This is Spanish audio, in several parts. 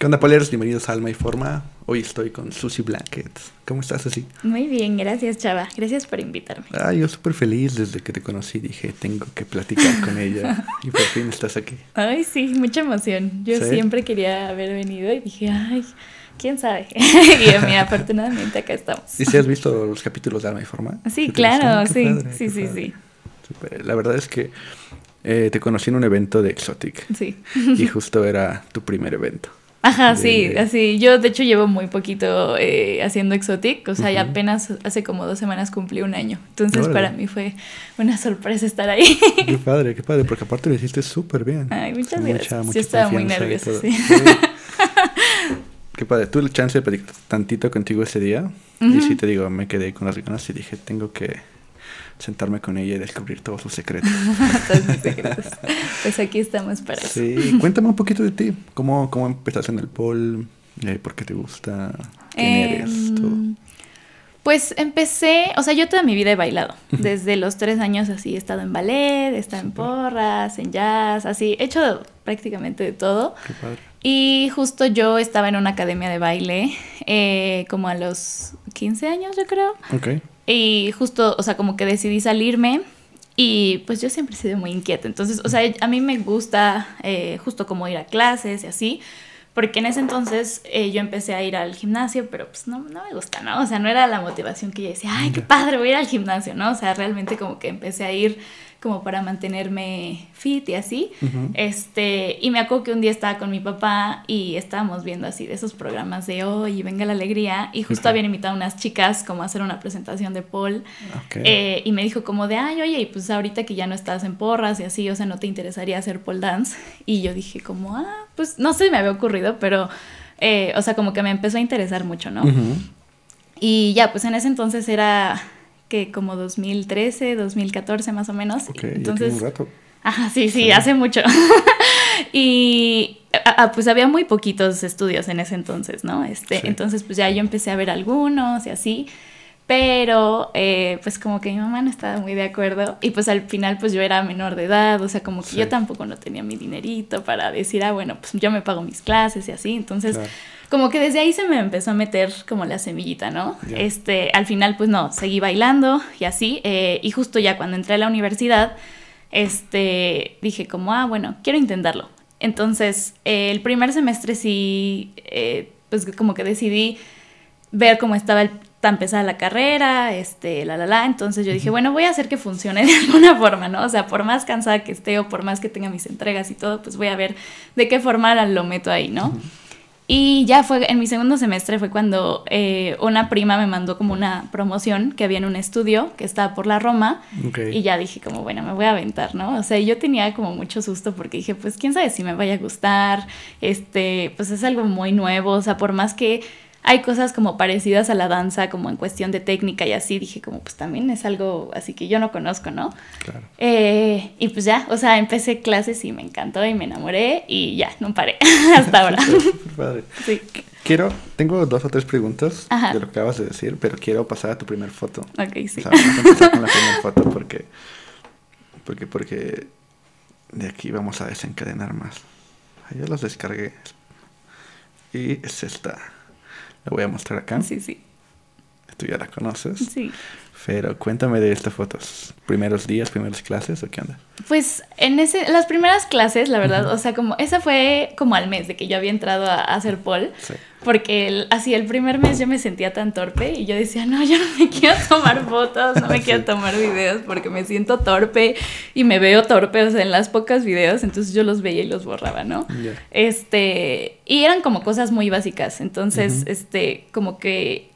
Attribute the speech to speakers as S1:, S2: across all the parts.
S1: ¿Qué onda, Poleros? Bienvenidos a Alma y Forma. Hoy estoy con Susie Blankets. ¿Cómo estás, Susie?
S2: Muy bien, gracias, Chava. Gracias por invitarme.
S1: Ah, yo súper feliz desde que te conocí. Dije, tengo que platicar con ella. Y por fin estás aquí.
S2: Ay, sí, mucha emoción. Yo siempre quería haber venido y dije, ay, quién sabe. y mira, afortunadamente acá estamos.
S1: ¿Y si has visto los capítulos de Alma y Forma?
S2: Sí, claro, sí, sí, sí, sí.
S1: La verdad es que eh, te conocí en un evento de Exotic.
S2: Sí.
S1: y justo era tu primer evento.
S2: Ajá, sí, así. Yo de hecho llevo muy poquito eh, haciendo Exotic, o sea, ya apenas hace como dos semanas cumplí un año. Entonces para mí fue una sorpresa estar ahí.
S1: Qué padre, qué padre, porque aparte lo hiciste súper bien.
S2: Ay, muchas gracias. Yo estaba muy nerviosa, sí.
S1: qué padre. Tuve la chance de platicar tantito contigo ese día. Y sí te digo, me quedé con las ganas y dije, tengo que sentarme con ella y descubrir todos sus secretos.
S2: todos sus secretos. Pues aquí estamos para eso.
S1: Sí, cuéntame un poquito de ti. ¿Cómo, cómo empezaste en el pole? Eh, ¿Por qué te gusta? ¿Quién eres?
S2: Em, pues empecé, o sea, yo toda mi vida he bailado. Desde los tres años así he estado en ballet, he estado en porras, en jazz, así. He hecho prácticamente de todo.
S1: Qué padre.
S2: Y justo yo estaba en una academia de baile eh, como a los 15 años, yo creo.
S1: Ok.
S2: Y justo, o sea, como que decidí salirme y pues yo siempre he sido muy inquieta. Entonces, o sea, a mí me gusta eh, justo como ir a clases y así. Porque en ese entonces eh, yo empecé a ir al gimnasio, pero pues no, no me gusta, ¿no? O sea, no era la motivación que yo decía, ay, qué padre, voy a ir al gimnasio, ¿no? O sea, realmente como que empecé a ir como para mantenerme fit y así. este, y me acuerdo que un día estaba con mi papá y estábamos viendo así de esos programas de hoy, venga la alegría, y justo habían invitado a unas chicas como a hacer una presentación de Paul. Eh, y me dijo como de, ay, oye, y pues ahorita que ya no estás en porras y así, o sea, ¿no te interesaría hacer pole dance? Y yo dije como, ah, pues no sé, me había ocurrido, pero, eh, o sea, como que me empezó a interesar mucho, ¿no? Y ya, pues en ese entonces era que como 2013, 2014 más o menos.
S1: Entonces, un rato.
S2: Ajá, sí, sí, hace mucho. y pues había muy poquitos estudios en ese entonces, ¿no? Este, Entonces, pues ya yo empecé a ver algunos y así. Pero, eh, pues como que mi mamá no estaba muy de acuerdo. Y pues al final, pues yo era menor de edad. O sea, como que yo tampoco no tenía mi dinerito para decir, ah, bueno, pues yo me pago mis clases y así. Entonces como que desde ahí se me empezó a meter como la semillita, ¿no? Este, al final, pues no, seguí bailando y así. Eh, y justo ya cuando entré a la universidad, este, dije como, ah, bueno, quiero intentarlo. Entonces, eh, el primer semestre sí, eh, pues como que decidí ver cómo estaba tan pesada la carrera, este, la, la, la. Entonces yo dije, bueno, voy a hacer que funcione de alguna forma, ¿no? O sea, por más cansada que esté o por más que tenga mis entregas y todo, pues voy a ver de qué forma lo meto ahí, ¿no? Y ya fue, en mi segundo semestre fue cuando eh, una prima me mandó como una promoción que había en un estudio que estaba por la Roma. Y ya dije como, bueno, me voy a aventar, ¿no? O sea, yo tenía como mucho susto porque dije, pues quién sabe si me vaya a gustar. Este, pues es algo muy nuevo. O sea, por más que hay cosas como parecidas a la danza, como en cuestión de técnica y así, dije como pues también es algo así que yo no conozco, ¿no?
S1: Claro.
S2: Eh, y pues ya, o sea, empecé clases y me encantó y me enamoré y ya, no paré hasta ahora.
S1: padre. Sí. Quiero, tengo dos o tres preguntas de lo que acabas de decir, pero quiero pasar a tu primer foto.
S2: Ok, sí.
S1: O sea, vamos a empezar con la primera foto porque, porque, porque de aquí vamos a desencadenar más. Yo los descargué. Y es esta. La voy a mostrar acá.
S2: Sí, sí.
S1: Tú ya la conoces.
S2: Sí.
S1: Pero cuéntame de estas fotos. ¿Primeros días, primeras clases o qué onda?
S2: Pues en ese, las primeras clases, la verdad, o sea, como esa fue como al mes de que yo había entrado a, hacer pole. Sí. Porque así el primer mes yo me sentía tan torpe y yo decía, no, yo no me quiero tomar fotos, no me quiero tomar videos porque me siento torpe y me veo torpe, o sea, en las pocas videos, entonces yo los veía y los borraba, ¿no? Este, y eran como cosas muy básicas, entonces, este, como que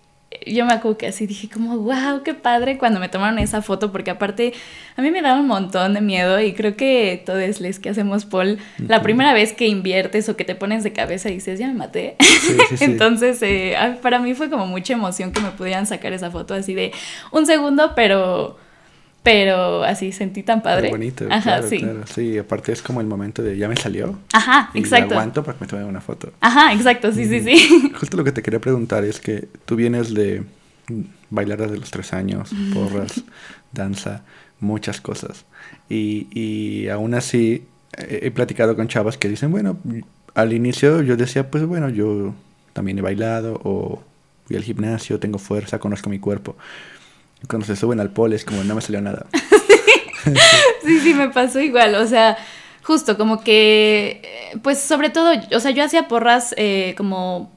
S2: yo me acuerdo que así dije como, wow, qué padre cuando me tomaron esa foto, porque aparte a mí me daba un montón de miedo y creo que todos les que hacemos Paul, la primera vez que inviertes o que te pones de cabeza y dices, ya me maté. Entonces, eh, para mí fue como mucha emoción que me pudieran sacar esa foto así de un segundo, pero pero así sentí tan padre.
S1: bonito, Ajá, sí. Sí, aparte es como el momento de ya me salió.
S2: Ajá,
S1: y
S2: exacto.
S1: aguanto para que me tome una foto.
S2: Ajá, exacto, sí, sí, sí.
S1: Justo lo que te quería preguntar es que tú vienes de bailar desde los tres años, porras, danza, muchas cosas. Y, y aún así he platicado con chavas que dicen, bueno, al inicio yo decía, pues bueno, yo también he bailado o voy al gimnasio, tengo fuerza, conozco mi cuerpo. Cuando se suben al pole es como no me salió nada.
S2: sí, sí, me pasó igual. O sea, justo como que, pues sobre todo, o sea, yo hacía porras eh, como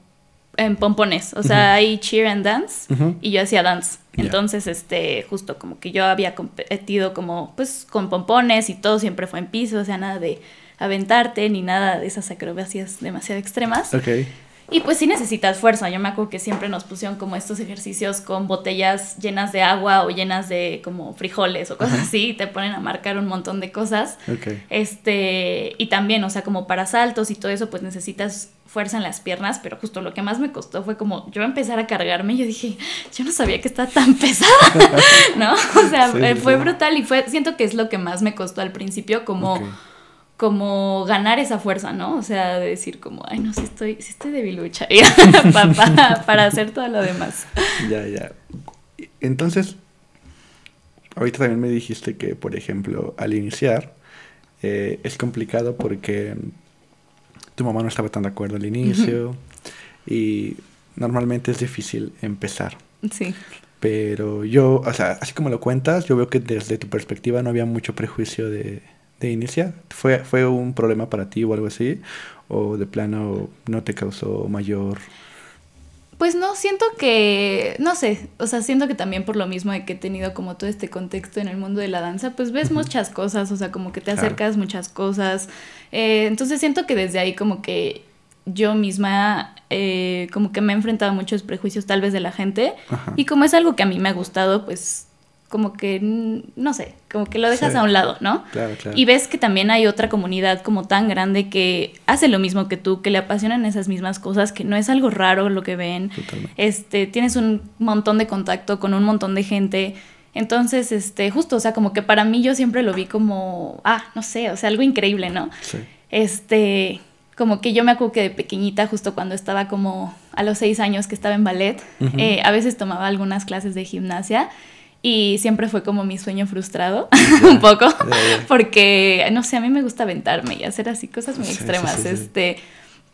S2: en pompones. O sea, hay cheer and dance y yo hacía dance. Entonces, este, justo como que yo había competido como, pues, con pompones y todo siempre fue en piso, o sea, nada de aventarte ni nada de esas acrobacias demasiado extremas.
S1: Ok.
S2: Y pues sí necesitas fuerza. Yo me acuerdo que siempre nos pusieron como estos ejercicios con botellas llenas de agua o llenas de como frijoles o cosas así. te ponen a marcar un montón de cosas.
S1: Okay.
S2: Este, y también, o sea, como para saltos y todo eso, pues necesitas fuerza en las piernas, pero justo lo que más me costó fue como yo empezar a cargarme y yo dije, yo no sabía que estaba tan pesada, ¿no? O sea, fue brutal y fue, siento que es lo que más me costó al principio, como como ganar esa fuerza, ¿no? O sea, de decir como, ay, no, si estoy, si estoy debilucha para, para hacer todo lo demás.
S1: Ya, ya. Entonces, ahorita también me dijiste que, por ejemplo, al iniciar, eh, es complicado porque tu mamá no estaba tan de acuerdo al inicio y normalmente es difícil empezar.
S2: Sí.
S1: Pero yo, o sea, así como lo cuentas, yo veo que desde tu perspectiva no había mucho prejuicio de de iniciar? ¿Fue, ¿Fue un problema para ti o algo así? ¿O de plano no te causó mayor...
S2: Pues no, siento que, no sé, o sea, siento que también por lo mismo de que he tenido como todo este contexto en el mundo de la danza, pues ves muchas cosas, o sea, como que te acercas muchas cosas. Eh, entonces siento que desde ahí como que yo misma eh, como que me he enfrentado a muchos prejuicios tal vez de la gente y como es algo que a mí me ha gustado, pues como que, no sé, como que lo dejas a un lado, ¿no?
S1: Claro, claro.
S2: Y ves que también hay otra comunidad como tan grande que hace lo mismo que tú, que le apasionan esas mismas cosas, que no es algo raro lo que ven. Este, tienes un montón de contacto con un montón de gente. Entonces, este, justo, o sea, como que para mí yo siempre lo vi como, ah, no sé, o sea, algo increíble, ¿no?
S1: Sí.
S2: Este, como que yo me acuerdo que de pequeñita, justo cuando estaba como a los seis años que estaba en ballet, eh, a veces tomaba algunas clases de gimnasia y siempre fue como mi sueño frustrado, un poco, porque, no sé, a mí me gusta aventarme y hacer así cosas muy extremas, este...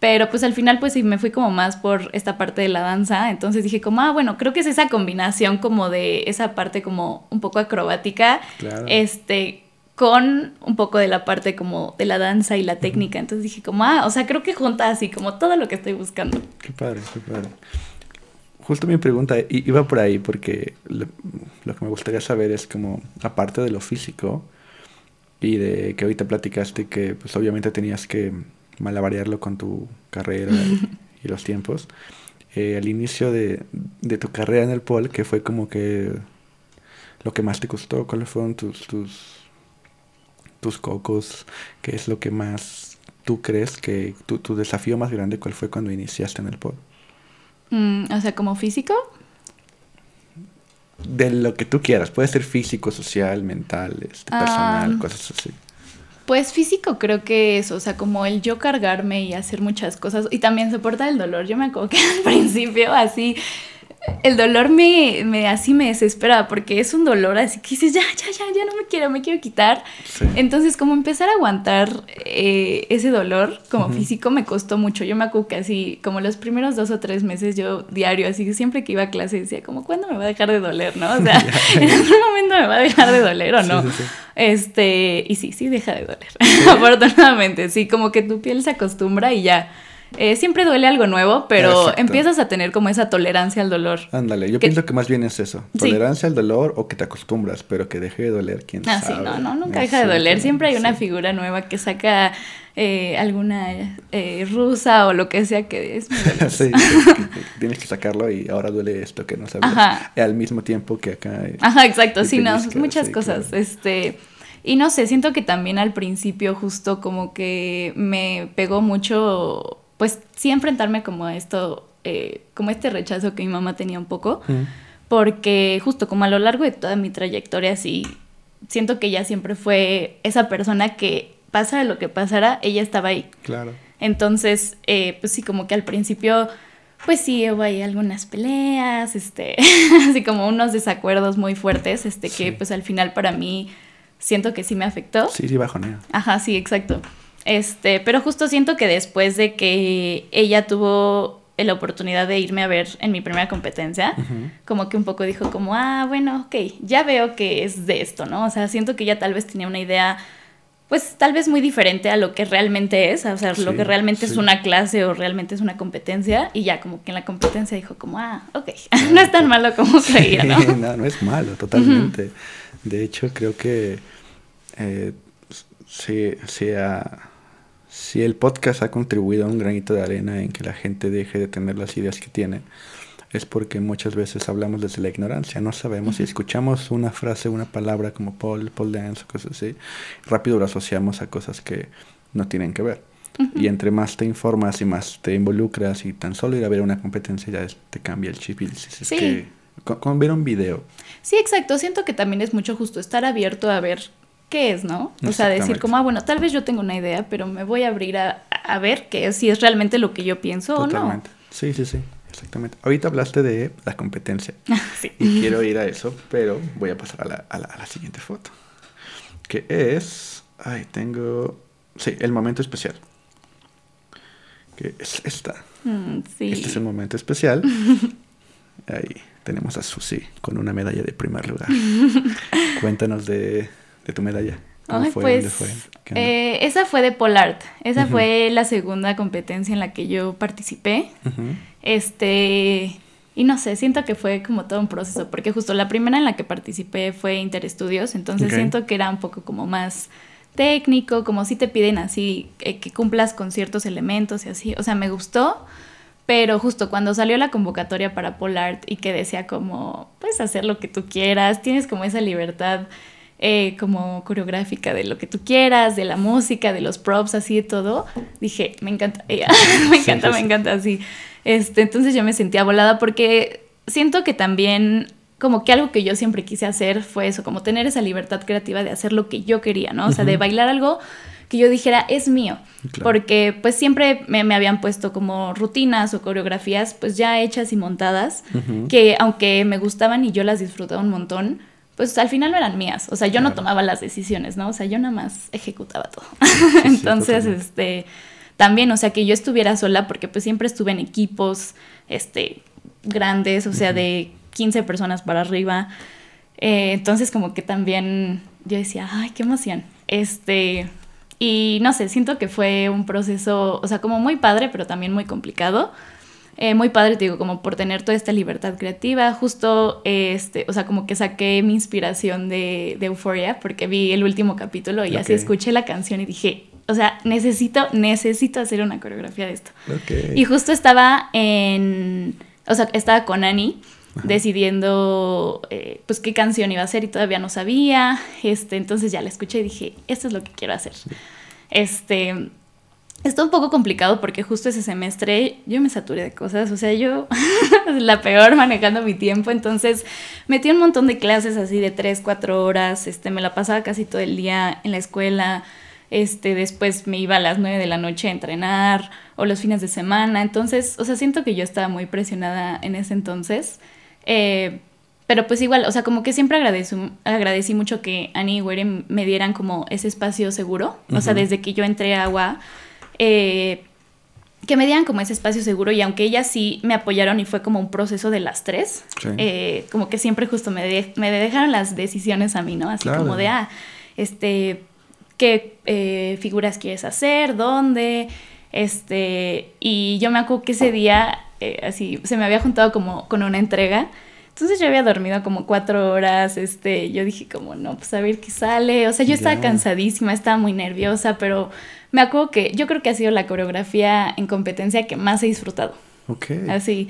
S2: Pero pues al final pues sí me fui como más por esta parte de la danza, entonces dije como, ah, bueno, creo que es esa combinación como de esa parte como un poco acrobática, este, con un poco de la parte como de la danza y la técnica, entonces dije como, ah, o sea, creo que junta así como todo lo que estoy buscando.
S1: Qué padre, qué padre justo mi pregunta iba por ahí porque lo, que me gustaría saber es como, aparte de lo físico y de que ahorita platicaste que pues obviamente tenías que malabarearlo con tu carrera y, los tiempos, eh, al inicio de, tu carrera en el pol, que fue como que lo que más te costó, cuáles fueron tus, tus, tus cocos, qué es lo que más tú crees que tu, tu desafío más grande, cuál fue cuando iniciaste en el pol.
S2: Mm, o sea, como físico.
S1: De lo que tú quieras. Puede ser físico, social, mental, este, personal, cosas así.
S2: Pues físico creo que es, o sea, como el yo cargarme y hacer muchas cosas y también soportar el dolor. Yo me acuerdo que al principio así el dolor me, me, así me desespera porque es un dolor así que dices, ya, ya, ya, ya no me quiero, me quiero quitar. Entonces, como empezar a aguantar eh, ese dolor como físico me costó mucho. Yo me acuerdo que así, como los primeros dos o tres meses, yo diario, así siempre que iba a clase decía, como, ¿cuándo me va a dejar de doler, no? O sea, en algún momento me va a dejar de doler o no. este, y sí, sí deja de doler. Afortunadamente, sí, como que tu piel se acostumbra y ya eh, siempre duele algo nuevo, pero empiezas a tener como esa tolerancia al dolor.
S1: Ándale, yo pienso que más bien es eso. Tolerancia al dolor o que te acostumbras, pero que deje de doler, quién ah,
S2: Sí, no, no, nunca deja de doler. Siempre hay una figura nueva que saca eh, alguna eh, rusa o lo que sea que es.
S1: sí, tienes que sacarlo y ahora duele esto que no sabes. Al mismo tiempo que acá.
S2: Ajá, exacto, sí, no, muchas cosas. Este. Y no sé, siento que también al principio justo como que me pegó mucho pues sí enfrentarme como a esto, eh, como este rechazo que mi mamá tenía un poco, porque justo como a lo largo de toda mi trayectoria, sí, siento que ella siempre fue esa persona que pasara lo que pasara, ella estaba ahí.
S1: Claro.
S2: Entonces, eh, pues sí, como que al principio, pues sí, hubo ahí algunas peleas, este, así como unos desacuerdos muy fuertes, este, que pues al final para mí siento que sí me afectó.
S1: Sí, sí, bajonea.
S2: Ajá, sí, exacto. Este, pero justo siento que después de que ella tuvo la oportunidad de irme a ver en mi primera competencia, como que un poco dijo como, ah, bueno, ok, ya veo que es de esto, ¿no? O sea, siento que ella tal vez tenía una idea, pues tal vez muy diferente a lo que realmente es, o sea, lo que realmente es una clase o realmente es una competencia, y ya como que en la competencia dijo como, ah, ok, no es tan malo como creía, ¿no?
S1: no, no es malo, totalmente. De hecho, creo que eh, sí, sí si el podcast ha contribuido a un granito de arena en que la gente deje de tener las ideas que tiene, es porque muchas veces hablamos desde la ignorancia, no sabemos si escuchamos una frase, una palabra como Paul, Paul dance o cosas así, rápido lo asociamos a cosas que no tienen que ver. Y entre más te informas y más te involucras y tan solo ir a ver una competencia ya te cambia el chip y dices, es que, como ver un video.
S2: Sí, exacto. Siento que también es mucho justo estar abierto a ver qué es, ¿no? O sea, decir como, ah, bueno, tal vez yo tengo una idea, pero me voy a abrir a, a ver qué es, si es realmente lo que yo pienso o no.
S1: Sí, sí, sí, exactamente. Ahorita hablaste de la competencia. sí. Y quiero ir a eso, pero voy a pasar a la, a la, a la siguiente foto. Que es, ay, tengo, sí, el momento especial. Que es esta. Mm, sí. Este es el momento especial. Ahí tenemos a Susi con una medalla de primer lugar. Cuéntanos de de tu medalla?
S2: ¿Cómo fue? Pues, fue? Eh, esa fue de Polart. Esa fue la segunda competencia en la que yo participé. Este. Y no sé, siento que fue como todo un proceso, porque justo la primera en la que participé fue Interestudios, entonces siento que era un poco como más técnico, como si te piden así, eh, que cumplas con ciertos elementos y así. O sea, me gustó, pero justo cuando salió la convocatoria para Polart y que decía como, puedes hacer lo que tú quieras, tienes como esa libertad eh, como coreográfica de lo que tú quieras, de la música, de los props, así de todo, dije, me encanta, me encanta, me encanta, así. Este, entonces yo me sentía volada porque siento que también como que algo que yo siempre quise hacer fue eso, como tener esa libertad creativa de hacer lo que yo quería, ¿no? O sea, de bailar algo que yo dijera es mío, porque pues siempre me, habían puesto como rutinas o coreografías pues ya hechas y montadas, que aunque me gustaban y yo las disfrutaba un montón, pues al final no eran mías, o sea, yo no tomaba las decisiones, ¿no? O sea, yo nada más ejecutaba todo. Entonces, este, también, o sea, que yo estuviera sola, porque pues siempre estuve en equipos, este, grandes, o sea, de 15 personas para arriba. Eh, entonces, como que también yo decía, ay, qué emoción. Este, y no sé, siento que fue un proceso, o sea, como muy padre, pero también muy complicado eh, muy padre, te digo, como por tener toda esta libertad creativa. Justo, este, o sea, como que saqué mi inspiración de, de Euphoria porque vi el último capítulo y así escuché la canción y dije, o sea, necesito, necesito hacer una coreografía de esto. Y justo estaba en, o sea, estaba con Annie decidiendo eh, pues qué canción iba a hacer y todavía no sabía. Este, entonces ya la escuché y dije, esto es lo que quiero hacer. Este, Está un poco complicado porque justo ese semestre yo me saturé de cosas, o sea, yo la peor manejando mi tiempo, entonces metí un montón de clases así de 3, 4 horas, este, me la pasaba casi todo el día en la escuela, este, después me iba a las 9 de la noche a entrenar o los fines de semana, entonces, o sea, siento que yo estaba muy presionada en ese entonces, eh, pero pues igual, o sea, como que siempre agradecí, agradecí mucho que Annie y Were me dieran como ese espacio seguro, o sea, desde que yo entré a agua eh, que me dieran como ese espacio seguro y aunque ellas sí me apoyaron y fue como un proceso de las tres, eh, como que siempre justo me, me dejaron las decisiones a mí, ¿no? Así como de, ah, este, qué eh, figuras quieres hacer, dónde, este, y yo me acuerdo que ese día, así, se me había juntado como con una entrega, entonces yo había dormido como cuatro horas, este, yo dije como, no, pues a ver qué sale, o sea, yo estaba cansadísima, estaba muy nerviosa, pero me acuerdo que yo creo que ha sido la coreografía en competencia que más he disfrutado.
S1: Ok.
S2: Así.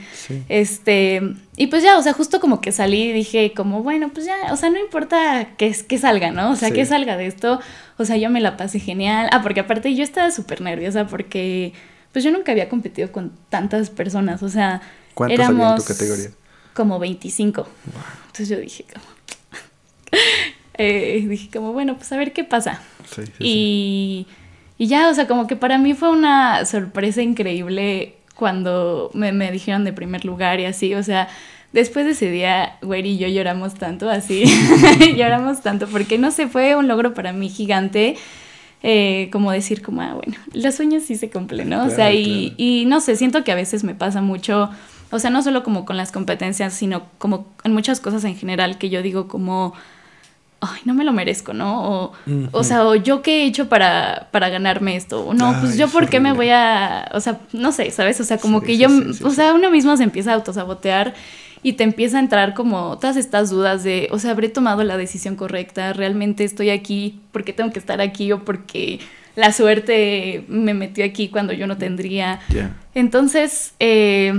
S2: Este, y pues ya, o sea, justo como que salí y dije como, bueno, pues ya, o sea, no importa que, que salga, ¿no? O sea, que salga de esto, o sea, yo me la pasé genial. Ah, porque aparte yo estaba súper nerviosa porque, pues yo nunca había competido con tantas personas, o sea,
S1: ¿Cuántos éramos en tu categoría?
S2: Como 25. Entonces yo dije como, eh, dije como, bueno, pues a ver qué pasa. Sí, sí, y... Y ya, o sea, como que para mí fue una sorpresa increíble cuando me, me dijeron de primer lugar y así, o sea, después de ese día, güey y yo lloramos tanto, así, lloramos tanto, porque no sé, fue un logro para mí gigante. eh, como decir como, ah, bueno, los sueños sí se cumplen, ¿no? o sea, y, y no sé, siento que a veces me pasa mucho, o sea, no solo como con las competencias, sino como en muchas cosas en general que yo digo como, ay, no me lo merezco, ¿no? O, o sea, o yo qué he hecho para, para ganarme esto, o no, pues yo por qué me voy a, o sea, no sé, ¿sabes? O sea, como que yo, o sea, uno mismo se empieza a autosabotear y te empieza a entrar como todas estas dudas de, o sea, habré tomado la decisión correcta, realmente estoy aquí porque tengo que estar aquí o porque la suerte me metió aquí cuando yo no tendría. Entonces, eh,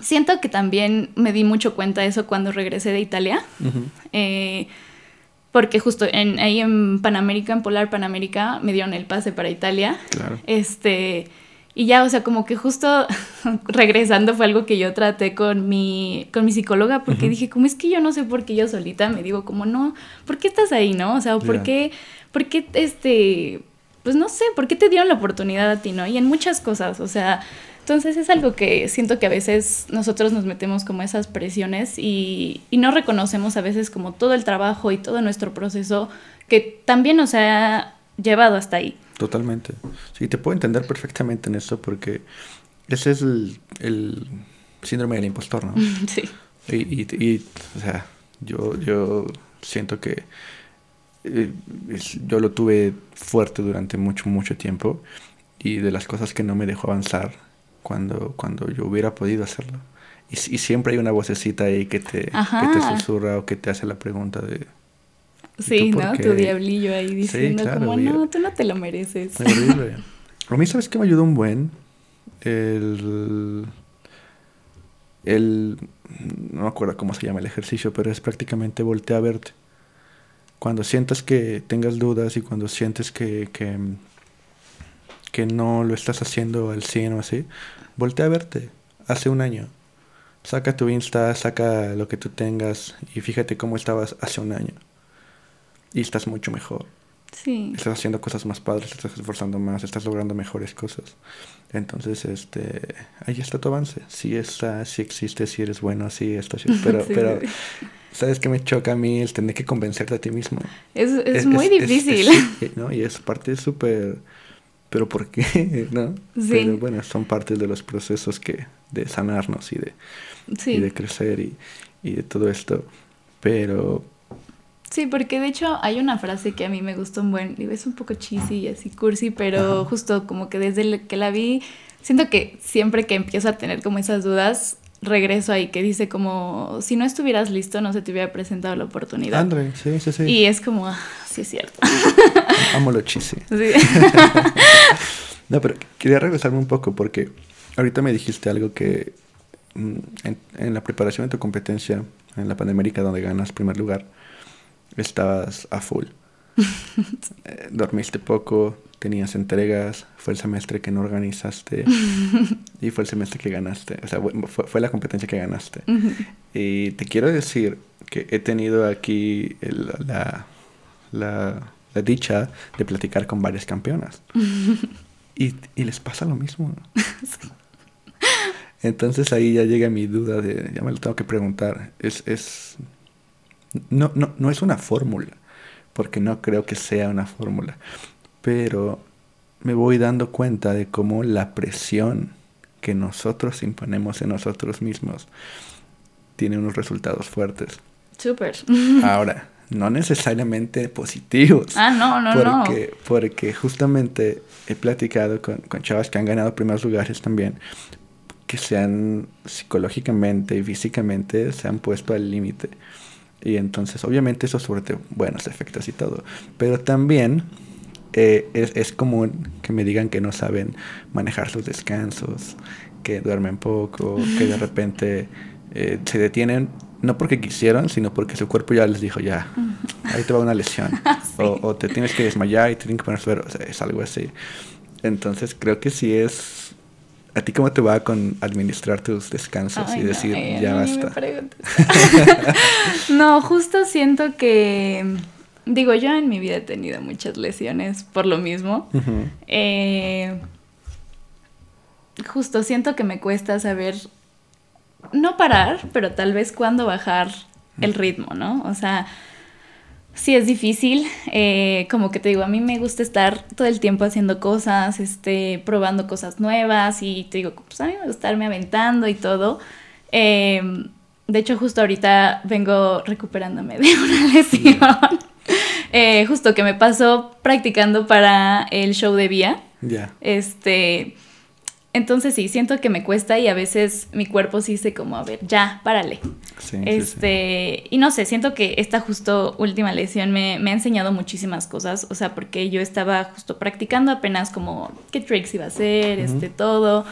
S2: siento que también me di mucho cuenta de eso cuando regresé de Italia. Eh, porque justo en, ahí en Panamérica, en Polar Panamérica, me dieron el pase para Italia. Claro. Este, y ya, o sea, como que justo regresando fue algo que yo traté con mi, con mi psicóloga, porque dije, como es que yo no sé por qué yo solita me digo, como no, ¿por qué estás ahí, no? O sea, ¿por qué, por qué, este, pues no sé, ¿por qué te dieron la oportunidad a ti, no? Y en muchas cosas, o sea, entonces es algo que siento que a veces nosotros nos metemos como esas presiones y, y no reconocemos a veces como todo el trabajo y todo nuestro proceso que también nos ha llevado hasta ahí.
S1: Totalmente. Sí, te puedo entender perfectamente en esto porque ese es el, síndrome del impostor, ¿no? Sí. Y, y, o sea, yo, yo siento que eh, yo lo tuve fuerte durante mucho, mucho tiempo y de las cosas que no me dejó avanzar cuando, cuando yo hubiera podido hacerlo. Y, y siempre hay una vocecita ahí que te, que te susurra o que te hace la pregunta de
S2: Sí, ¿no? Tu diablillo ahí diciendo como, no, tú no te lo mereces.
S1: A mí, ¿sabes qué me ayudó un buen? El... El... No me acuerdo cómo se llama el ejercicio, pero es prácticamente voltear a verte. Cuando sientas que tengas dudas y cuando sientes que, que, que no lo estás haciendo al 100 o así, voltea a verte. Hace un año. Saca tu Insta, saca lo que tú tengas y fíjate cómo estabas hace un año y estás mucho mejor. Sí. Estás haciendo cosas más padres, estás esforzando más, estás logrando mejores cosas. Entonces, este, ahí está tu avance. Sí está, sí existe, si eres bueno, sí está, pero, pero, ¿sabes qué me choca a mí? El tener que convencerte a ti mismo.
S2: Es, es, muy difícil.
S1: ¿no? Y es parte súper, pero ¿por qué? ¿No? Sí. Pero bueno, son partes de los procesos que, de sanarnos y de, y de crecer y, y de todo esto. Pero,
S2: Sí, porque de hecho hay una frase que a mí me gustó un buen, digo, es un poco cheesy y así cursi, pero justo como que desde que la vi, siento que siempre que empiezo a tener como esas dudas, regreso ahí que dice como, si no estuvieras listo, no se te hubiera presentado la oportunidad.
S1: André, sí, sí, sí.
S2: Y es como, ah, sí es cierto.
S1: Amo lo cheesy. Sí. no, pero quería regresarme un poco porque ahorita me dijiste algo que mm, en, en la preparación de tu competencia en la Panamérica donde ganas primer lugar, estabas a full. Eh, dormiste poco, tenías entregas, fue el semestre que no organizaste y fue el semestre que ganaste. O sea, fue, la competencia que ganaste. Y te quiero decir que he tenido aquí la, la, dicha de platicar con varias campeonas. y, y, les pasa lo mismo. Entonces ahí ya llega mi duda de, ya me lo tengo que preguntar. Es, es no, no, no es una fórmula, porque no creo que sea una fórmula, pero me voy dando cuenta de cómo la presión que nosotros imponemos en nosotros mismos tiene unos resultados fuertes.
S2: Súper.
S1: Ahora, no necesariamente positivos.
S2: Ah, no, no,
S1: porque, no. Porque justamente he platicado con, con chavas que han ganado primeros lugares también, que se han psicológicamente y físicamente se han puesto al límite. Y entonces, obviamente, eso sobre buenos efectos y todo. Pero también eh, es, es, común que me digan que no saben manejar sus descansos, que duermen poco, que de repente eh, se detienen, no porque quisieron, sino porque su cuerpo ya les dijo, ya, ahí te va una lesión. o, te tienes que desmayar y te tienen que poner suero. O sea, es algo así. Entonces, creo que sí es ¿A ti cómo te va con administrar tus descansos y decir ya basta?
S2: no, justo siento que, digo, yo en mi vida he tenido muchas lesiones por lo mismo. Eh, justo siento que me cuesta saber, no parar, pero tal vez cuándo bajar el ritmo, ¿no? O sea, sí es difícil. Eh, como que te digo, a mí me gusta estar todo el tiempo haciendo cosas, este, probando cosas nuevas y te digo, pues a mí me gusta estarme aventando y todo. Eh, de hecho, justo ahorita vengo recuperándome de una lesión. Eh, justo que me pasó practicando para el show de Vía.
S1: Ya.
S2: Este. Entonces sí, siento que me cuesta y a veces mi cuerpo sí dice como, a ver, ya, párale.
S1: Sí,
S2: este, y no sé, siento que esta justo última lesión me, me, ha enseñado muchísimas cosas, o sea, porque yo estaba justo practicando apenas como qué tricks iba a hacer, este, todo,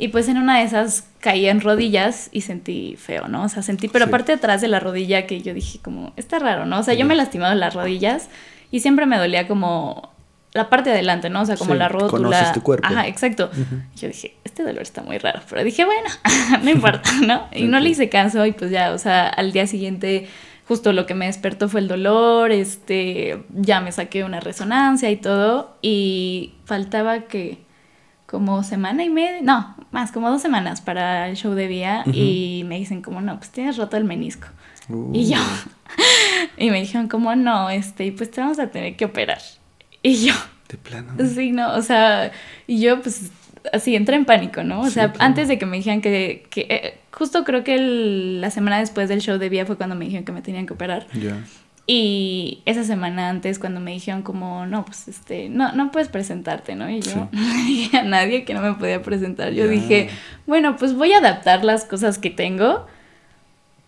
S2: y pues en una de esas caí en rodillas y sentí feo, ¿no? O sea, sentí, pero aparte atrás de la rodilla que yo dije como, está raro, ¿no? O sea, yo me he lastimado las rodillas y siempre me dolía como la parte de adelante, ¿no? O sea, como la rótula.
S1: Conoces tu cuerpo.
S2: Ajá, exacto. Yo dije, este dolor está muy raro, pero dije, bueno, no importa, ¿no? Y no le hice caso y pues ya, o sea, al día siguiente justo lo que me despertó fue el dolor, este, ya me saqué una resonancia y todo y faltaba que como semana y media, no, más como dos semanas para el show de Vía y me dicen como, no, pues tienes roto el menisco. Y yo, y me dijeron como, no, este, pues te vamos a tener que operar. Y yo.
S1: De plano.
S2: Sí, no, o sea, y yo pues así entré en pánico, ¿no? O sea, antes de que me dijeran que, que eh, justo creo que la semana después del show de Vía fue cuando me dijeron que me tenían que operar.
S1: Ya.
S2: Y esa semana antes cuando me dijeron como, no, pues este, no, no puedes presentarte, ¿no? Y yo no dije a nadie que no me podía presentar. Yo dije, bueno, pues voy a adaptar las cosas que tengo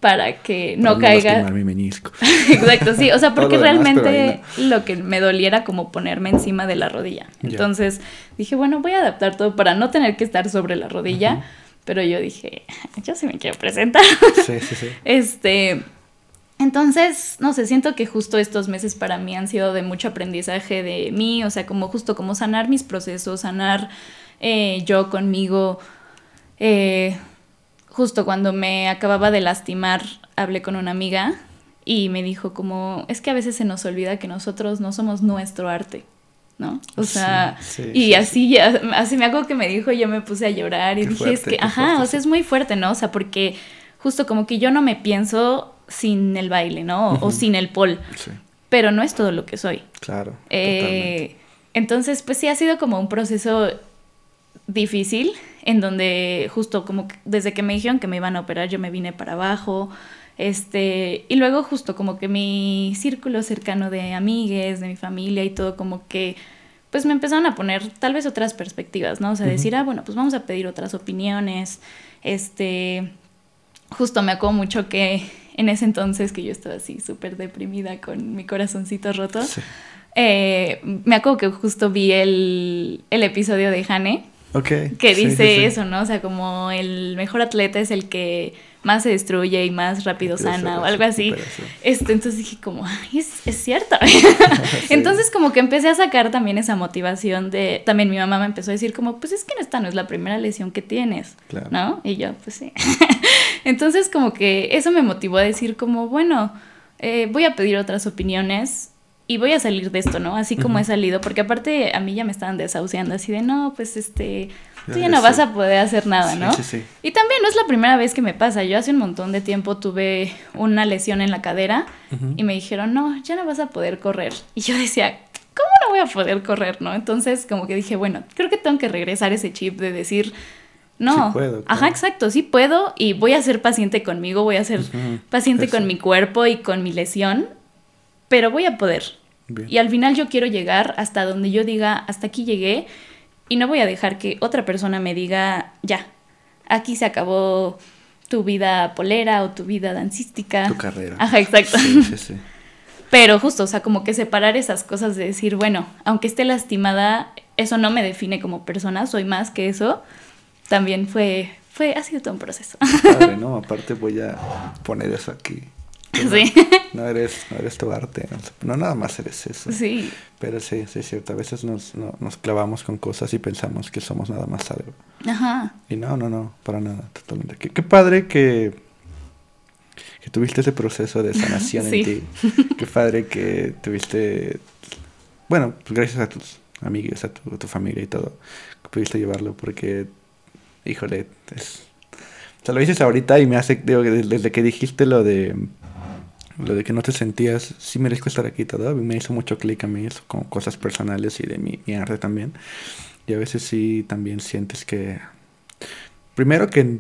S2: para que no, caiga.
S1: mi menisco.
S2: Exacto, sí, o sea, porque realmente lo que me doliera como ponerme encima de la rodilla. Entonces dije, bueno, voy a adaptar todo para no tener que estar sobre la rodilla, pero yo dije, yo sí me quiero presentar.
S1: Sí, sí, sí.
S2: Este, entonces, no sé, siento que justo estos meses para mí han sido de mucho aprendizaje de mí, o sea, como justo como sanar mis procesos, sanar eh, yo conmigo. Eh, justo cuando me acababa de lastimar, hablé con una amiga y me dijo como, es que a veces se nos olvida que nosotros no somos nuestro arte, ¿no? O sea, y así, así me hago que me dijo, yo me puse a llorar y dije, es que, ajá, o sea, es muy fuerte, ¿no? O sea, porque justo como que yo no me pienso sin el baile, ¿no? O sin el pol. Pero no es todo lo que soy.
S1: Claro.
S2: Eh, entonces, pues sí, ha sido como un proceso difícil en donde justo como desde que me dijeron que me iban a operar yo me vine para abajo, este, y luego justo como que mi círculo cercano de amigues, de mi familia y todo como que pues me empezaron a poner tal vez otras perspectivas, ¿no? O sea, decir, ah, bueno, pues vamos a pedir otras opiniones, este, justo me acuerdo mucho que en ese entonces que yo estaba así súper deprimida con mi corazoncito roto, eh, me acuerdo que justo vi el, el episodio de Hane que dice eso, ¿no? O sea, como el mejor atleta es el que más se destruye y más rápido sana o algo así. Este, entonces dije como, ay, es, es cierto. Entonces como que empecé a sacar también esa motivación de, también mi mamá me empezó a decir como, pues es que esta no es la primera lesión que tienes, ¿no? Y yo, pues sí. entonces como que eso me motivó a decir como, bueno, eh, voy a pedir otras opiniones y voy a salir de esto, ¿no? Así como he salido, porque aparte a mí ya me estaban desahuciando, así de, no, pues este, tú ya no vas a poder hacer nada, ¿no?
S1: Sí, sí.
S2: Y también no es la primera vez que me pasa, yo hace un montón de tiempo tuve una lesión en la cadera y me dijeron, no, ya no vas a poder correr. Y yo decía, ¿cómo no voy a poder correr, no? Entonces como que dije, bueno, creo que tengo que regresar ese chip de decir... No,
S1: sí puedo,
S2: ajá, exacto, sí puedo y voy a ser paciente conmigo, voy a ser paciente con mi cuerpo y con mi lesión, pero voy a poder, y al final yo quiero llegar hasta donde yo diga, hasta aquí llegué, y no voy a dejar que otra persona me diga, ya, aquí se acabó tu vida polera o tu vida dancística.
S1: Tu carrera.
S2: Ajá, exacto.
S1: Sí, sí, sí.
S2: Pero justo, o sea, como que separar esas cosas de decir, bueno, aunque esté lastimada, eso no me define como persona, soy más que eso, también fue, fue, ha sido todo un proceso.
S1: Padre, ¿no? Aparte voy a poner eso aquí.
S2: Sí.
S1: No eres, no eres tu arte, no, nada más eres eso.
S2: Sí.
S1: Pero sí, sí es cierto, a veces nos, nos clavamos con cosas y pensamos que somos nada más algo.
S2: Ajá.
S1: Y no, no, no, para nada, totalmente. Qué, qué padre que, que tuviste ese proceso de sanación en ti. Qué padre que tuviste, bueno, pues gracias a tus amigos, a tu, tu familia y todo, que pudiste llevarlo porque, híjole, es... O sea, lo dices ahorita y me hace, digo, desde que dijiste lo de lo de que no te sentías, sí merezco estar aquí todo, me hizo mucho clic a mí, eso, como cosas personales y de mi, mi arte también. Y a veces sí también sientes que, primero que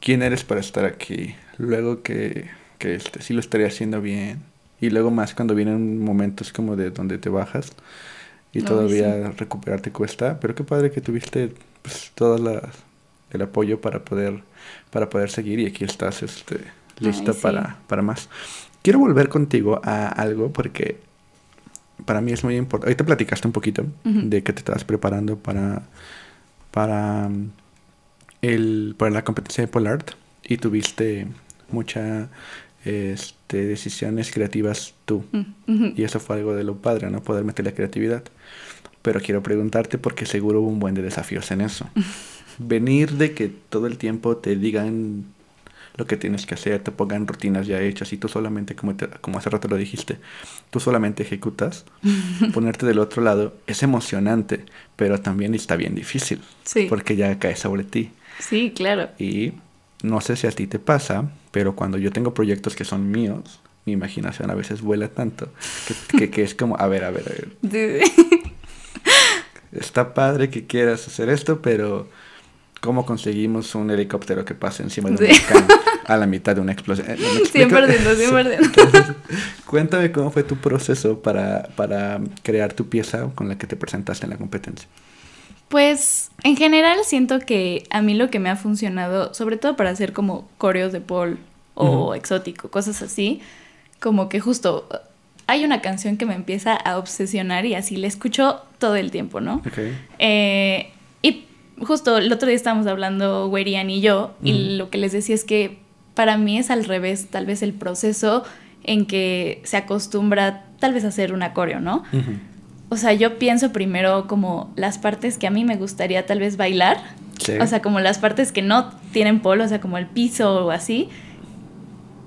S1: quién eres para estar aquí, luego que, que este, sí lo estaría haciendo bien, y luego más cuando vienen momentos como de donde te bajas y todavía recuperarte cuesta, pero qué padre que tuviste pues, todo el apoyo para poder, para poder seguir y aquí estás este, lista para, para más. Quiero volver contigo a algo porque para mí es muy importante. Ahorita platicaste un poquito de que te estabas preparando para, para, mm, el, para la competencia de Polart y tuviste muchas este, decisiones creativas tú. Y eso fue algo de lo padre, ¿no? Poder meter la creatividad. Pero quiero preguntarte porque seguro hubo un buen de desafíos en eso. Venir de que todo el tiempo te digan lo que tienes que hacer, te pongan rutinas ya hechas y tú solamente, como, como hace rato lo dijiste, tú solamente ejecutas, ponerte del otro lado es emocionante, pero también está bien difícil, sí. porque ya cae sobre ti.
S2: Sí, claro.
S1: Y no sé si a ti te pasa, pero cuando yo tengo proyectos que son míos, mi imaginación a veces vuela tanto que, que, es como, a ver, a ver, a ver. Está padre que quieras hacer esto, pero cómo conseguimos un helicóptero que pase encima de un volcán a la mitad de una explosión. Eh,
S2: siempre perdiendo, siempre
S1: cuéntame cómo fue tu proceso para, para crear tu pieza con la que te presentaste en la competencia.
S2: Pues en general siento que a mí lo que me ha funcionado, sobre todo para hacer como coreos de Paul o exótico, cosas así, como que justo hay una canción que me empieza a obsesionar y así la escucho todo el tiempo, ¿no? Okay. Eh, justo el otro día estábamos hablando Werian y yo, y lo que les decía es que para mí es al revés, tal vez el proceso en que se acostumbra tal vez a hacer un coreo, ¿no? O sea, yo pienso primero como las partes que a mí me gustaría tal vez bailar, o sea, como las partes que no tienen polo, o sea, como el piso o así,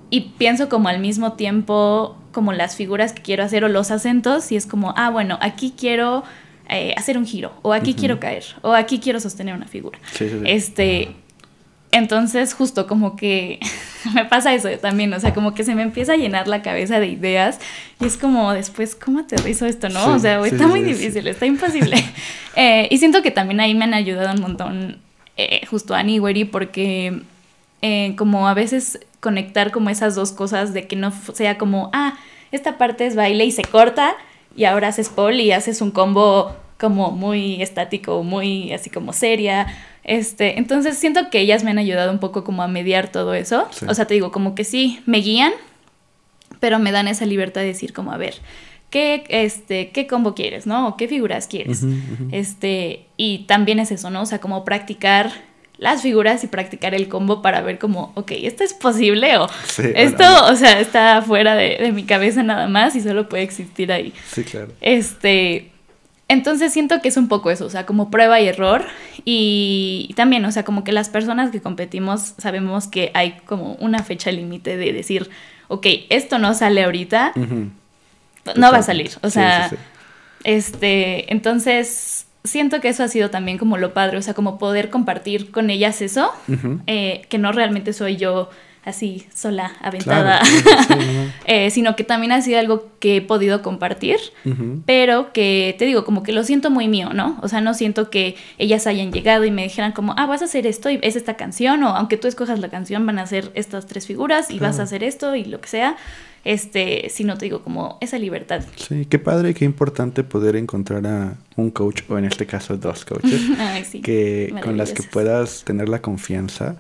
S2: y pienso como al mismo tiempo como las figuras que quiero hacer o los acentos, y es como, ah, bueno, aquí quiero eh, hacer un giro, o aquí quiero caer, o aquí quiero sostener una figura. este, entonces, justo como que me pasa eso también, o sea, como que se me empieza a llenar la cabeza de ideas y es como después, ¿cómo aterrizo esto, no? o sea, está muy difícil, está imposible. Eh, y siento que también ahí me han ayudado un montón, eh, justo Annie y porque como a veces conectar como esas dos cosas de que no sea como, ah, esta parte es baile y se corta y ahora haces pole y haces un combo como muy estático, muy así como seria. Este, entonces siento que ellas me han ayudado un poco como a mediar todo eso. O sea, te digo, como que sí, me guían, pero me dan esa libertad de decir como, a ver, ¿qué, este, qué combo quieres, no? O qué figuras quieres. Este, y también es eso, ¿no? O sea, como practicar las figuras y practicar el combo para ver como, ok, ¿esto es posible? O esto, o sea, está fuera de, de, mi cabeza nada más y solo puede existir ahí.
S1: Sí, claro.
S2: Este, entonces siento que es un poco eso, o sea, como prueba y error. Y también, o sea, como que las personas que competimos sabemos que hay como una fecha límite de decir, ok, esto no sale ahorita, no va a salir. O sea, este, entonces siento que eso ha sido también como lo padre, o sea, como poder compartir con ellas eso, eh, que no realmente soy yo así sola, aventada, eh, sino que también ha sido algo que he podido compartir, pero que te digo, como que lo siento muy mío, ¿no? O sea, no siento que ellas hayan llegado y me dijeran como, ah, vas a hacer esto y es esta canción, o aunque tú escojas la canción, van a ser estas tres figuras y vas a hacer esto y lo que sea este, sino te digo como esa libertad.
S1: Sí, qué padre, qué importante poder encontrar a un coach o en este caso dos coaches que con las que puedas tener la confianza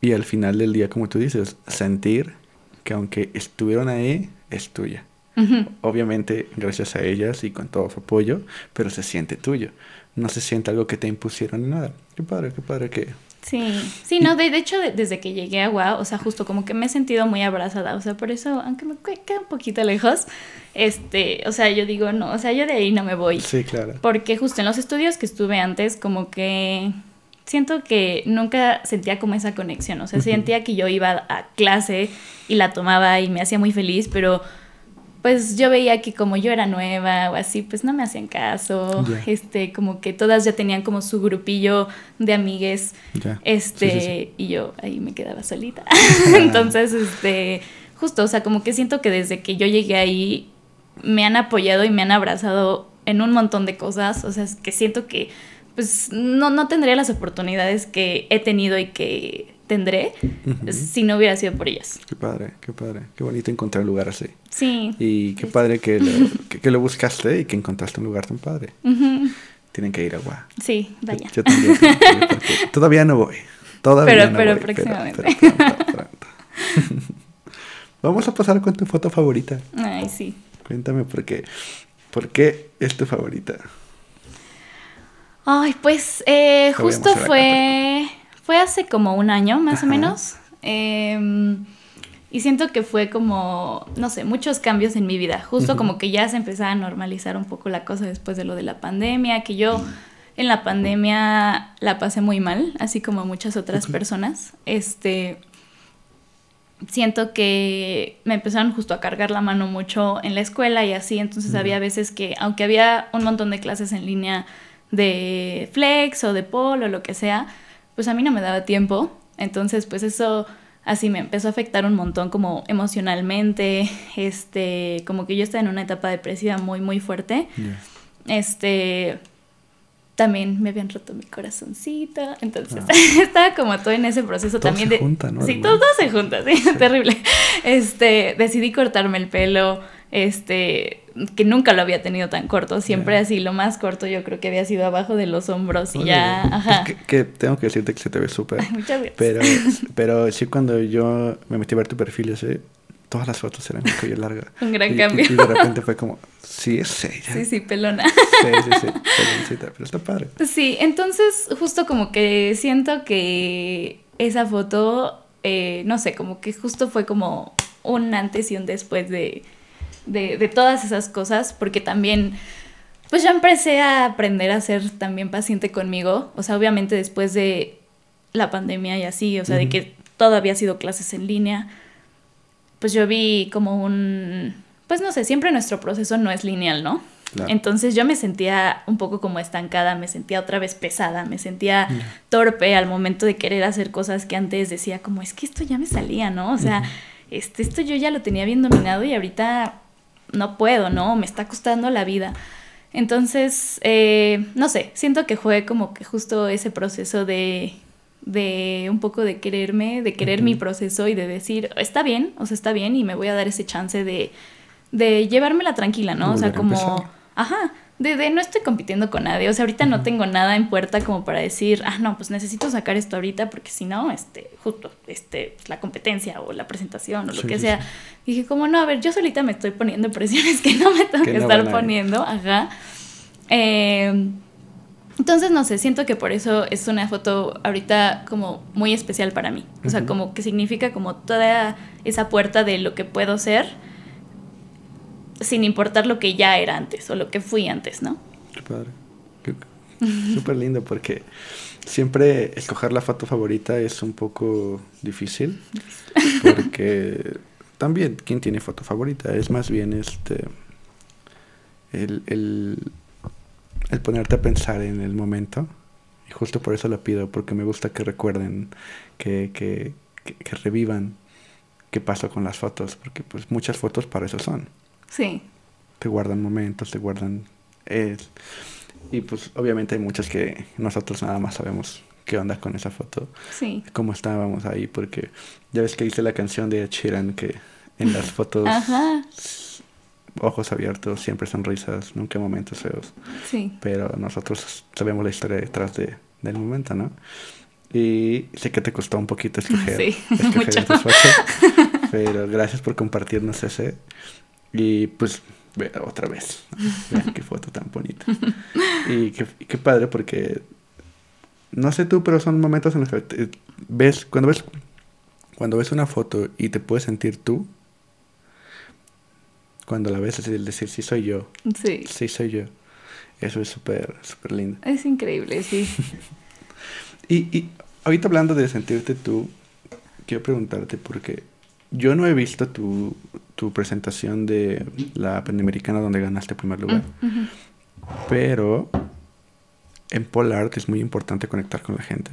S1: y al final del día, como tú dices, sentir que aunque estuvieron ahí, es tuya. Obviamente gracias a ellas y con todo su apoyo, pero se siente tuyo. No se siente algo que te impusieron ni nada. Qué padre, qué padre que
S2: Sí, sí, no, de, hecho desde que llegué a Wow, o sea, justo como que me he sentido muy abrazada, o sea, por eso, aunque me quede un poquito lejos, este, o sea, yo digo, no, o sea, yo de ahí no me voy.
S1: Sí, claro.
S2: Porque justo en los estudios que estuve antes, como que siento que nunca sentía como esa conexión, o sea, sentía que yo iba a clase y la tomaba y me hacía muy feliz, pero pues yo veía que como yo era nueva o así, pues no me hacían caso. Este, como que todas ya tenían como su grupillo de amigues. Este, y yo ahí me quedaba solita. Entonces, este, justo, o sea, como que siento que desde que yo llegué ahí me han apoyado y me han abrazado en un montón de cosas, o sea, es que siento que pues no, no tendría las oportunidades que he tenido y que tendré si no hubiera sido por ellas.
S1: Qué padre, qué padre, qué bonito encontrar un lugar así.
S2: Sí.
S1: Y qué padre que lo, que, lo buscaste y que encontraste un lugar tan padre. Tienen que ir a Gua.
S2: Sí, vaya.
S1: Yo, también. todavía no voy. Todavía
S2: pero,
S1: no
S2: pero
S1: voy,
S2: próximamente.
S1: Pero, pronto, pronto. Vamos a pasar con tu foto favorita.
S2: Ay, sí.
S1: Cuéntame por qué. ¿Por qué es tu favorita?
S2: Ay, pues eh, justo fue, fue hace como un año más o menos. Em, y siento que fue como, no sé, muchos cambios en mi vida. Justo como que ya se empezaba a normalizar un poco la cosa después de lo de la pandemia, que yo en la pandemia la pasé muy mal, así como muchas otras personas. Este, siento que me empezaron justo a cargar la mano mucho en la escuela y así, entonces había veces que, aunque había un montón de clases en línea de flex o de polo o lo que sea, pues a mí no me daba tiempo, entonces pues eso así me empezó a afectar un montón como emocionalmente, este, como que yo estaba en una etapa depresiva muy, muy fuerte. Este, también me habían roto mi corazoncito, entonces ah. estaba como todo en ese proceso también
S1: de... ¿no?
S2: Sí, todo, se junta, sí, terrible. Este, decidí cortarme el pelo, este, que nunca lo había tenido tan corto, siempre así, lo más corto yo creo que había sido abajo de los hombros y ya, ajá.
S1: que, tengo que decirte que se te ve súper.
S2: Muchas gracias.
S1: Pero, pero sí cuando yo me metí a ver tu perfil, ese todas las fotos eran con cuello larga.
S2: Un gran cambio.
S1: Y, de repente fue como, sí, es ella.
S2: Sí, sí, pelona.
S1: Sí, sí, sí, peloncita, pero está padre.
S2: Sí, entonces justo como que siento que esa foto, eh, no sé, como que justo fue como un antes y un después de, de, de todas esas cosas, porque también pues yo empecé a aprender a ser también paciente conmigo, o sea, obviamente después de la pandemia y así, o sea, de que todo había sido clases en línea, pues yo vi como un, pues no sé, siempre nuestro proceso no es lineal, ¿no? Entonces yo me sentía un poco como estancada, me sentía otra vez pesada, me sentía torpe al momento de querer hacer cosas que antes decía como es que esto ya me salía, ¿no? O sea, este, esto yo ya lo tenía bien dominado y ahorita no puedo, ¿no? Me está costando la vida. Entonces, eh, no sé, siento que fue como que justo ese proceso de de un poco de quererme, de querer mi proceso y de decir, está bien, o sea, está bien y me voy a dar ese chance de, de llevármela tranquila, ¿no? o sea, como, ajá, de, de, no estoy compitiendo con nadie, o sea, ahorita no tengo nada en puerta como para decir, ah, no, pues necesito sacar esto ahorita porque si no, este, justo, este, la competencia o la presentación o lo que sea. Dije, como, no, a ver, yo solita me estoy poniendo presiones que no me tengo que, estar poniendo, ajá. Eh, entonces, no sé, siento que por eso es una foto ahorita como muy especial para mí. O sea, como que significa como toda esa puerta de lo que puedo ser sin importar lo que ya era antes o lo que fui antes, ¿no?
S1: Qué padre. Súper lindo porque siempre escoger la foto favorita es un poco difícil. Porque también, ¿quién tiene foto favorita? Es más bien este... el, el ponerte a pensar en el momento. Y justo por eso lo pido, porque me gusta que recuerden, que, que, que, revivan qué pasó con las fotos, porque pues muchas fotos para eso son.
S2: Sí.
S1: Te guardan momentos, te guardan... y pues obviamente hay muchas que nosotros nada más sabemos qué onda con esa foto.
S2: Sí.
S1: Cómo estábamos ahí, porque ya ves que hice la canción de Chiran que en las fotos Ajá ojos abiertos, siempre sonrisas, nunca momentos feos.
S2: Sí.
S1: Pero nosotros sabemos la historia detrás de, del momento, ¿no? Y sé que te costó un poquito escoger,
S2: sí,
S1: escoger fotos, pero gracias por compartirnos ese. Y pues, otra vez, vean qué foto tan bonita. Y qué, qué padre porque, no sé tú, pero son momentos en los que ves, cuando ves, cuando ves una foto y te puedes sentir tú, cuando la ves, es decir, sí soy yo.
S2: Sí.
S1: Sí soy yo. Eso es súper, súper lindo.
S2: Es increíble, sí.
S1: y, y ahorita hablando de sentirte tú, quiero preguntarte porque yo no he visto tu, tu presentación de la Panamericana donde ganaste primer lugar. Mm, Pero en Pole Art es muy importante conectar con la gente.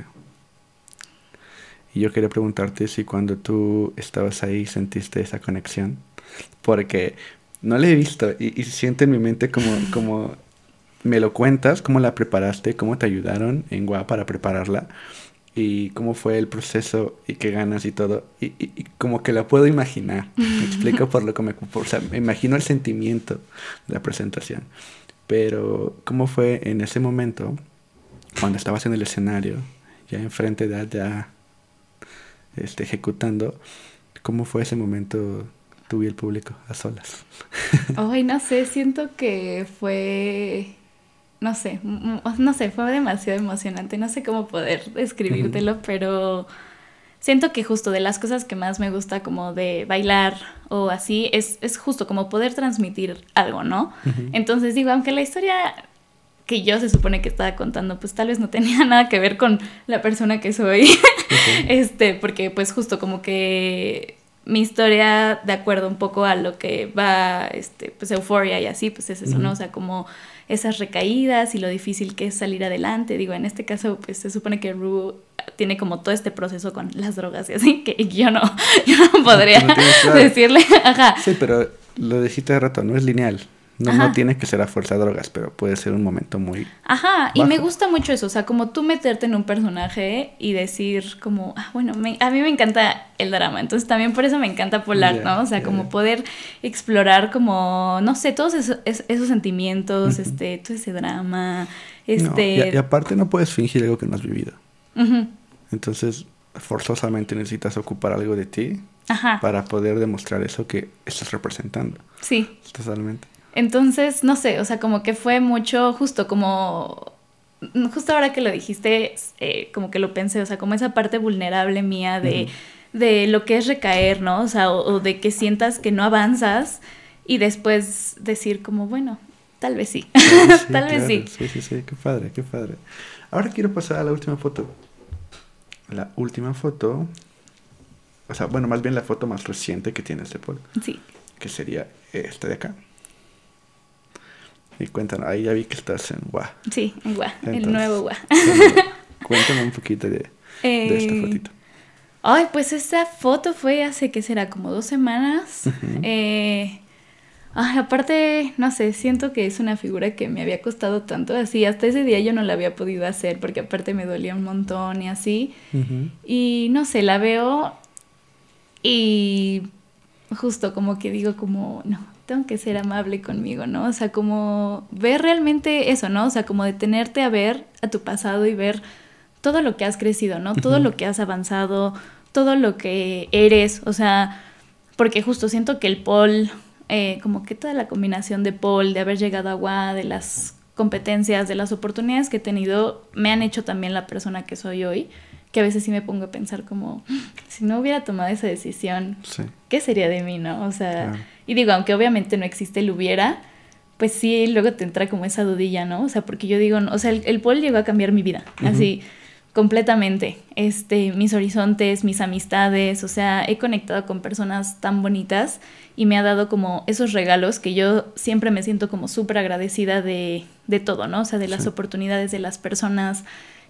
S1: Y yo quería preguntarte si cuando tú estabas ahí sentiste esa conexión. Porque no la he visto y, y siento en mi mente como, como me lo cuentas, cómo la preparaste, cómo te ayudaron en Gua para prepararla y cómo fue el proceso y qué ganas y todo. Y, y, como que la puedo imaginar. Me explico por lo que me... o sea, me imagino el sentimiento de la presentación. Pero cómo fue en ese momento, cuando estabas en el escenario, ya enfrente de allá, este, ejecutando, cómo fue ese momento tú y el público a solas.
S2: Ay, no sé, siento que fue no sé, no sé, fue demasiado emocionante, no sé cómo poder describírtelo, pero siento que justo de las cosas que más me gusta como de bailar o así, es, es justo como poder transmitir algo, ¿no? Entonces digo, aunque la historia que yo se supone que estaba contando, pues tal vez no tenía nada que ver con la persona que soy, este, porque pues justo como que mi historia, de acuerdo un poco a lo que va, este, pues euforia y así, pues es eso, ¿no? O sea, como esas recaídas y lo difícil que es salir adelante. Digo, en este caso, pues se supone que Rue tiene como todo este proceso con las drogas y así, que yo no, yo no podría decirle. Ajá.
S1: Sí, pero lo dijiste de rato, no es lineal. No, no, tiene que ser a fuerza de drogas, pero puede ser un momento muy...
S2: Ajá, y me gusta mucho eso, o sea, como tú meterte en un personaje y decir como, ah, bueno, a mí me encanta el drama, entonces también por eso me encanta Polar, ¿no? O sea, como poder explorar como, no sé, todos esos, esos sentimientos, este, todo ese drama, este...
S1: y, aparte no puedes fingir algo que no has vivido. Entonces, forzosamente necesitas ocupar algo de ti para poder demostrar eso que estás representando.
S2: Sí.
S1: Totalmente.
S2: Entonces, no sé, o sea, como que fue mucho justo como justo ahora que lo dijiste, eh, como que lo pensé, o sea, como esa parte vulnerable mía de, de lo que es recaer, ¿no? O sea, o, de que sientas que no avanzas y después decir como, bueno, tal vez sí, tal vez sí.
S1: Sí, sí, sí, qué padre, qué padre. Ahora quiero pasar a la última foto. La última foto, o sea, bueno, más bien la foto más reciente que tiene este Paul.
S2: Sí.
S1: Que sería esta de acá. Y cuéntanos, ahí ya vi que estás en Gua.
S2: Sí, en Gua, el nuevo Gua.
S1: Cuéntame un poquito de, esta eh, fotito.
S2: Ay, pues esta foto fue hace, ¿qué será? Como dos semanas. eh, ay, aparte, no sé, siento que es una figura que me había costado tanto. Así, hasta ese día yo no la había podido hacer porque aparte me dolía un montón y así. Y no sé, la veo y justo como que digo como, no, tengo que ser amable conmigo, ¿no? O sea, como ver realmente eso, ¿no? O sea, como detenerte a ver a tu pasado y ver todo lo que has crecido, ¿no? Todo lo que has avanzado, todo lo que eres, o sea, porque justo siento que el Paul, eh, como que toda la combinación de Paul, de haber llegado a Agua, de las competencias, de las oportunidades que he tenido, me han hecho también la persona que soy hoy que a veces sí me pongo a pensar como, si no hubiera tomado esa decisión, ¿qué sería de mí, no? O sea, y digo, aunque obviamente no existe el hubiera, pues sí, luego te entra como esa dudilla, ¿no? O sea, porque yo digo, o sea, el, el Paul llegó a cambiar mi vida, así, completamente, este, mis horizontes, mis amistades, o sea, he conectado con personas tan bonitas y me ha dado como esos regalos que yo siempre me siento como súper agradecida de, de todo, ¿no? O sea, de las oportunidades de las personas,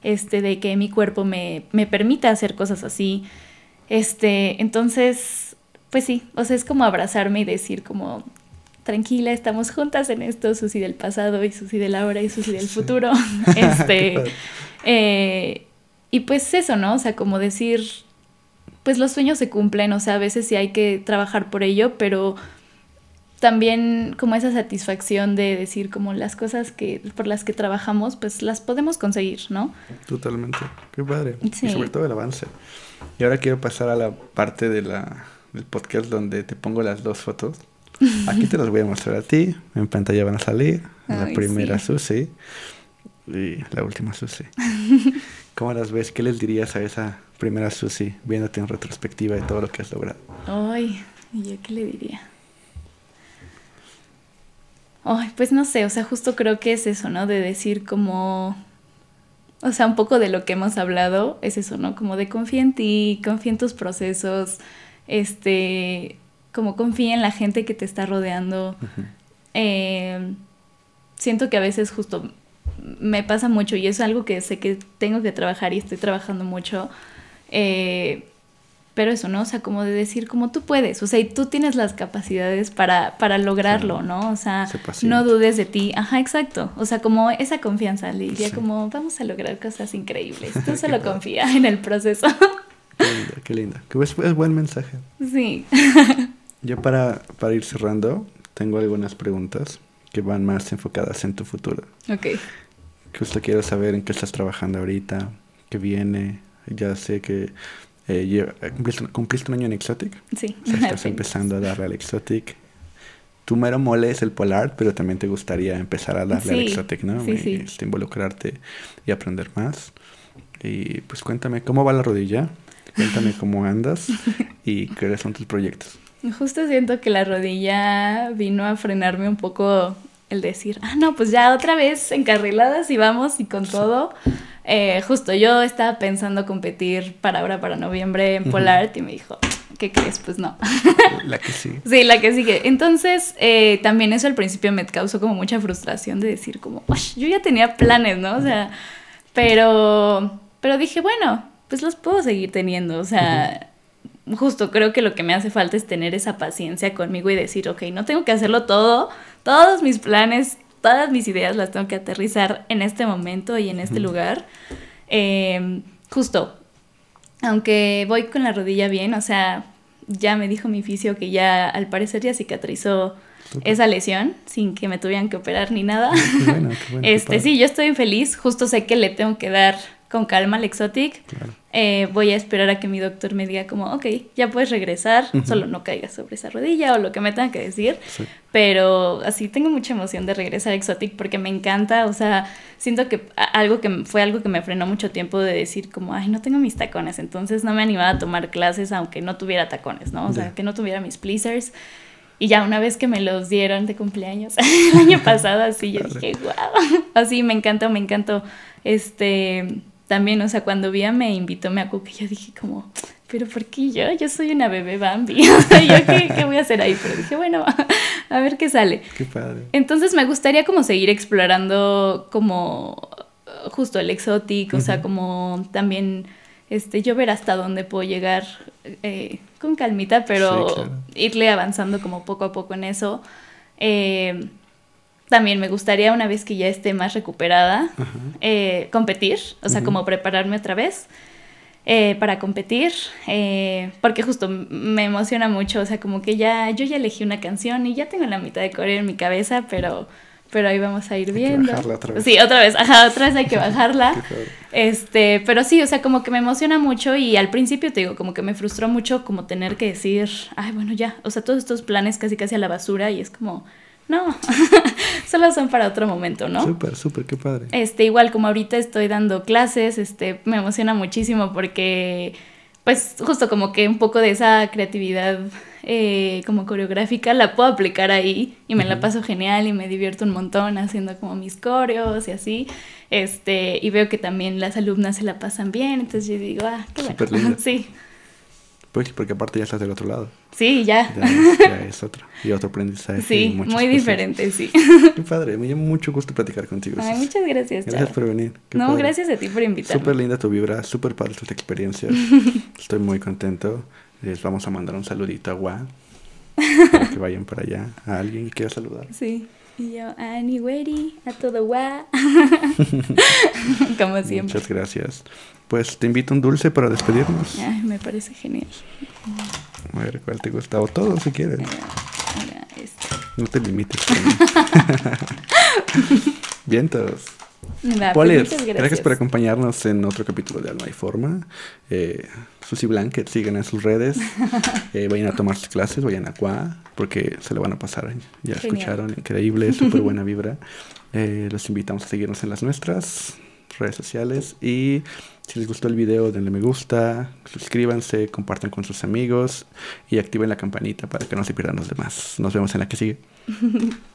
S2: este, de que mi cuerpo me, me permita hacer cosas así. Este, entonces, pues sí, o sea, es como abrazarme y decir como, tranquila, estamos juntas en esto, Susi del pasado y Susi del ahora y Susi del futuro. este, eh, y pues eso, ¿no? O sea, como decir, pues los sueños se cumplen, o sea, a veces sí hay que trabajar por ello, pero también como esa satisfacción de decir como las cosas que por las que trabajamos pues las podemos conseguir, ¿no?
S1: Totalmente, qué padre. Y sobre todo el avance. Y ahora quiero pasar a la parte de la, del podcast donde te pongo las dos fotos. Aquí te las voy a mostrar a ti, en pantalla van a salir. la primera Susi y la última Susi. ¿Cómo las ves? ¿Qué les dirías a esa primera Susi viéndote en retrospectiva de todo lo que has logrado?
S2: Ay, ¿y yo qué le diría? Ay, pues no sé, o sea, justo creo que es eso, ¿no? De decir como, o sea, un poco de lo que hemos hablado es eso, ¿no? Como de confía en ti, confía en tus procesos, este, como confía en la gente que te está rodeando. Em, siento que a veces justo me pasa mucho y es algo que sé que tengo que trabajar y estoy trabajando mucho. Eh, pero eso, ¿no? O sea, como de decir, como tú puedes, o sea, y tú tienes las capacidades para, para lograrlo, ¿no? O sea, no dudes de ti. Ajá, exacto. O sea, como esa confianza, le diría como, vamos a lograr cosas increíbles. Tú solo confía en el proceso.
S1: Qué linda, qué linda. Es, es buen mensaje.
S2: Sí.
S1: Yo para, para ir cerrando, tengo algunas preguntas que van más enfocadas en tu futuro.
S2: Ok.
S1: Que usted quiere saber en qué estás trabajando ahorita, qué viene. Ya sé que eh, cumpliste, un año en Exotic.
S2: Sí.
S1: estás empezando a darle al Exotic. Tu mero mole es el Polar, pero también te gustaría empezar a darle al Exotic, ¿no?
S2: Sí, sí.
S1: Este, involucrarte y aprender más. Y pues cuéntame, ¿cómo va la rodilla? Cuéntame cómo andas y qué son tus proyectos.
S2: Justo siento que la rodilla vino a frenarme un poco el decir, ah, no, pues ya otra vez encarriladas y vamos y con todo. Eh, justo yo estaba pensando competir para ahora, para noviembre en Polar y me dijo, ¿qué crees? Pues no.
S1: La que sigue.
S2: Sí, la que sigue. Entonces, eh, también eso al principio me causó como mucha frustración de decir como, yo ya tenía planes, ¿no? O sea, pero, pero dije, bueno, pues los puedo seguir teniendo, o sea justo creo que lo que me hace falta es tener esa paciencia conmigo y decir, ok, no tengo que hacerlo todo, todos mis planes, todas mis ideas las tengo que aterrizar en este momento y en este lugar. Em, justo, aunque voy con la rodilla bien, o sea, ya me dijo mi fisio que ya al parecer ya cicatrizó esa lesión sin que me tuvieran que operar ni nada. este, sí, yo estoy feliz, justo sé que le tengo que dar con calma al Exotic. Eh, voy a esperar a que mi doctor me diga como, ok, ya puedes regresar, solo no caigas sobre esa rodilla o lo que me tenga que decir. Pero así tengo mucha emoción de regresar a Exotic porque me encanta, o sea, siento que algo que fue algo que me frenó mucho tiempo de decir como, ay, no tengo mis tacones, entonces no me animaba a tomar clases aunque no tuviera tacones, ¿no? O sea, que no tuviera mis pleasers. Y ya una vez que me los dieron de cumpleaños el año pasado, así yo dije, wow, así me encantó, me encantó. Este, también, o sea, cuando vi a me invitó me acuerdo que yo dije como, pero ¿por qué yo? Yo soy una bebé Bambi. O sea, ¿yo qué, qué, voy a hacer ahí? Pero dije, bueno, a ver qué sale.
S1: Qué padre.
S2: Entonces me gustaría como seguir explorando como justo el exótico, o sea, como también este, yo ver hasta dónde puedo llegar eh, con calmita, pero irle avanzando como poco a poco en eso. Eh, también me gustaría, una vez que ya esté más recuperada, eh, competir, o sea, como prepararme otra vez eh, para competir, eh, porque justo me emociona mucho, o sea, como que ya, yo ya elegí una canción y ya tengo la mitad de coreo en mi cabeza, pero, pero ahí vamos a ir viendo.
S1: otra vez.
S2: Sí, otra vez, ajá, otra vez hay que bajarla. este, pero sí, o sea, como que me emociona mucho y al principio te digo, como que me frustró mucho como tener que decir, ay, bueno, ya, o sea, todos estos planes casi casi a la basura y es como no, solo son para otro momento, ¿no?
S1: Súper, súper, qué padre.
S2: Este, igual como ahorita estoy dando clases, este, me emociona muchísimo porque, pues, justo como que un poco de esa creatividad eh, como coreográfica la puedo aplicar ahí y me la paso genial y me divierto un montón haciendo como mis coreos y así. Este, y veo que también las alumnas se la pasan bien, entonces yo digo, ah, qué bueno. sí.
S1: Pues porque aparte ya estás del otro lado.
S2: Sí, ya.
S1: Ya, es otro. Y otro aprendizaje.
S2: Sí, muy diferente, sí.
S1: Qué padre, me dio mucho gusto platicar contigo.
S2: Ay, muchas gracias.
S1: Gracias por venir.
S2: no, gracias a ti por invitarme.
S1: Súper linda tu vibra, súper padre tu experiencia. Estoy muy contento. Les vamos a mandar un saludito a Gua. Para que vayan para allá. A alguien que quiera saludar.
S2: Sí. Y yo, Annie a todo Gua. Como siempre.
S1: Muchas gracias. Pues te invito un dulce para despedirnos.
S2: Ay, me parece genial.
S1: A ver, ¿cuál te gusta? O todo, si quieres. este. No te limites. Vientos. Pues gracias. por acompañarnos en otro capítulo de Alma y Forma. Eh, Susy Blanket, sigan en sus redes. Eh, vayan a tomar sus clases, vayan a Qua, porque se lo van a pasar. Ya escucharon, increíble, súper buena vibra. Eh, los invitamos a seguirnos en las nuestras redes sociales y si les gustó el video, denle me gusta, suscríbanse, compartan con sus amigos y activen la campanita para que no se pierdan los demás. Nos vemos en la que sigue.